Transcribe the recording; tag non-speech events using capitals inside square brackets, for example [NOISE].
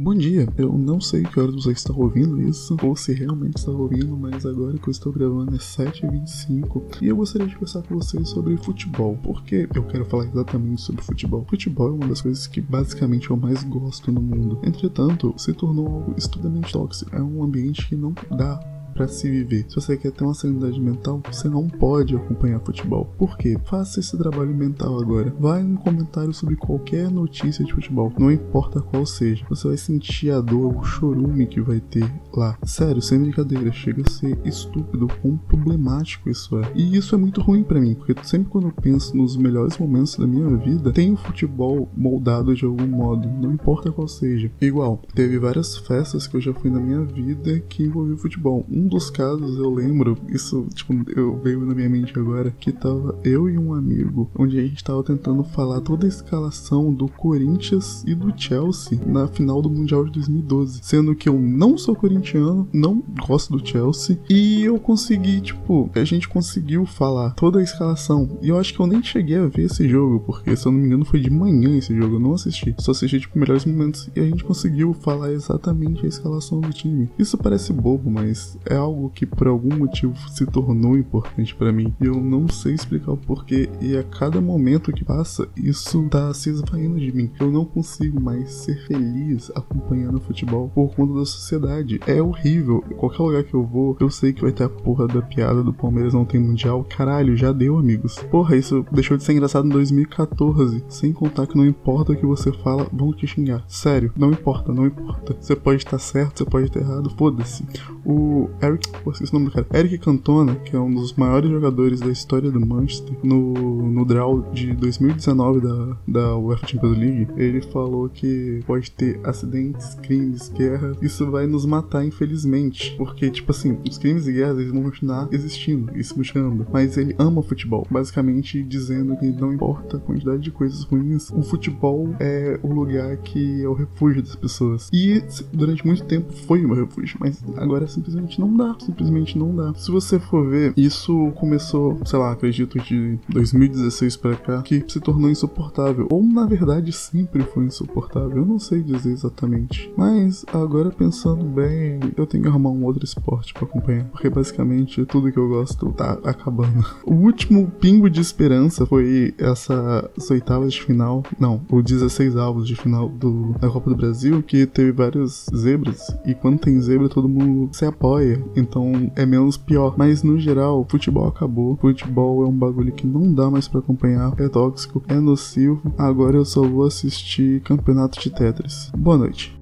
Bom dia, eu não sei que horas você está ouvindo isso, ou se realmente está ouvindo, mas agora que eu estou gravando é 7h25 e eu gostaria de conversar com vocês sobre futebol, porque eu quero falar exatamente sobre futebol. Futebol é uma das coisas que basicamente eu mais gosto no mundo. Entretanto, se tornou algo estupidamente tóxico. É um ambiente que não dá para se viver. Se você quer ter uma sanidade mental, você não pode acompanhar futebol. Por quê? Faça esse trabalho mental agora. Vai no comentário sobre qualquer notícia de futebol, não importa qual seja. Você vai sentir a dor, o chorume que vai ter lá. Sério, sem brincadeira, chega a ser estúpido quão problemático isso é. E isso é muito ruim para mim, porque sempre quando eu penso nos melhores momentos da minha vida, tem o futebol moldado de algum modo, não importa qual seja. Igual, teve várias festas que eu já fui na minha vida que envolviam futebol. Um dos casos eu lembro, isso tipo, eu veio na minha mente agora, que tava eu e um amigo, onde a gente tava tentando falar toda a escalação do Corinthians e do Chelsea na final do Mundial de 2012. Sendo que eu não sou corintiano, não gosto do Chelsea, e eu consegui, tipo, a gente conseguiu falar toda a escalação. E eu acho que eu nem cheguei a ver esse jogo, porque se eu não me engano foi de manhã esse jogo, eu não assisti. Só assisti, tipo, melhores momentos. E a gente conseguiu falar exatamente a escalação do time. Isso parece bobo, mas é algo que por algum motivo se tornou importante para mim. E eu não sei explicar o porquê. E a cada momento que passa, isso tá se esvaindo de mim. Eu não consigo mais ser feliz acompanhando futebol por conta da sociedade. É horrível. Qualquer lugar que eu vou, eu sei que vai ter a porra da piada do Palmeiras não tem mundial. Caralho, já deu, amigos. Porra, isso deixou de ser engraçado em 2014. Sem contar que não importa o que você fala, vão te xingar. Sério, não importa, não importa. Você pode estar certo, você pode estar errado, foda-se. O Eric, pô, esqueci o nome do cara. Eric Cantona, que é um dos maiores jogadores da história do Manchester, no, no draw de 2019 da, da UEFA Champions League, ele falou que pode ter acidentes, crimes, guerra. Isso vai nos matar, infelizmente. Porque, tipo assim, os crimes e guerras eles vão continuar existindo e se buscando. Mas ele ama futebol. Basicamente dizendo que não importa a quantidade de coisas ruins, o futebol é o lugar que é o refúgio das pessoas. E durante muito tempo foi o meu refúgio, mas agora simplesmente não dá. Simplesmente não dá. Se você for ver, isso começou, sei lá, acredito de 2016 para cá, que se tornou insuportável. Ou na verdade sempre foi insuportável. Eu não sei dizer exatamente. Mas agora pensando bem, eu tenho que arrumar um outro esporte para acompanhar. Porque basicamente tudo que eu gosto tá acabando. [LAUGHS] O último pingo de esperança foi essa oitavas de final. Não, o 16 avos de final do, da Copa do Brasil, que teve várias zebras. E quando tem zebra, todo mundo se apoia. Então é menos pior. Mas no geral, futebol acabou. Futebol é um bagulho que não dá mais para acompanhar. É tóxico, é nocivo. Agora eu só vou assistir campeonato de Tetris. Boa noite.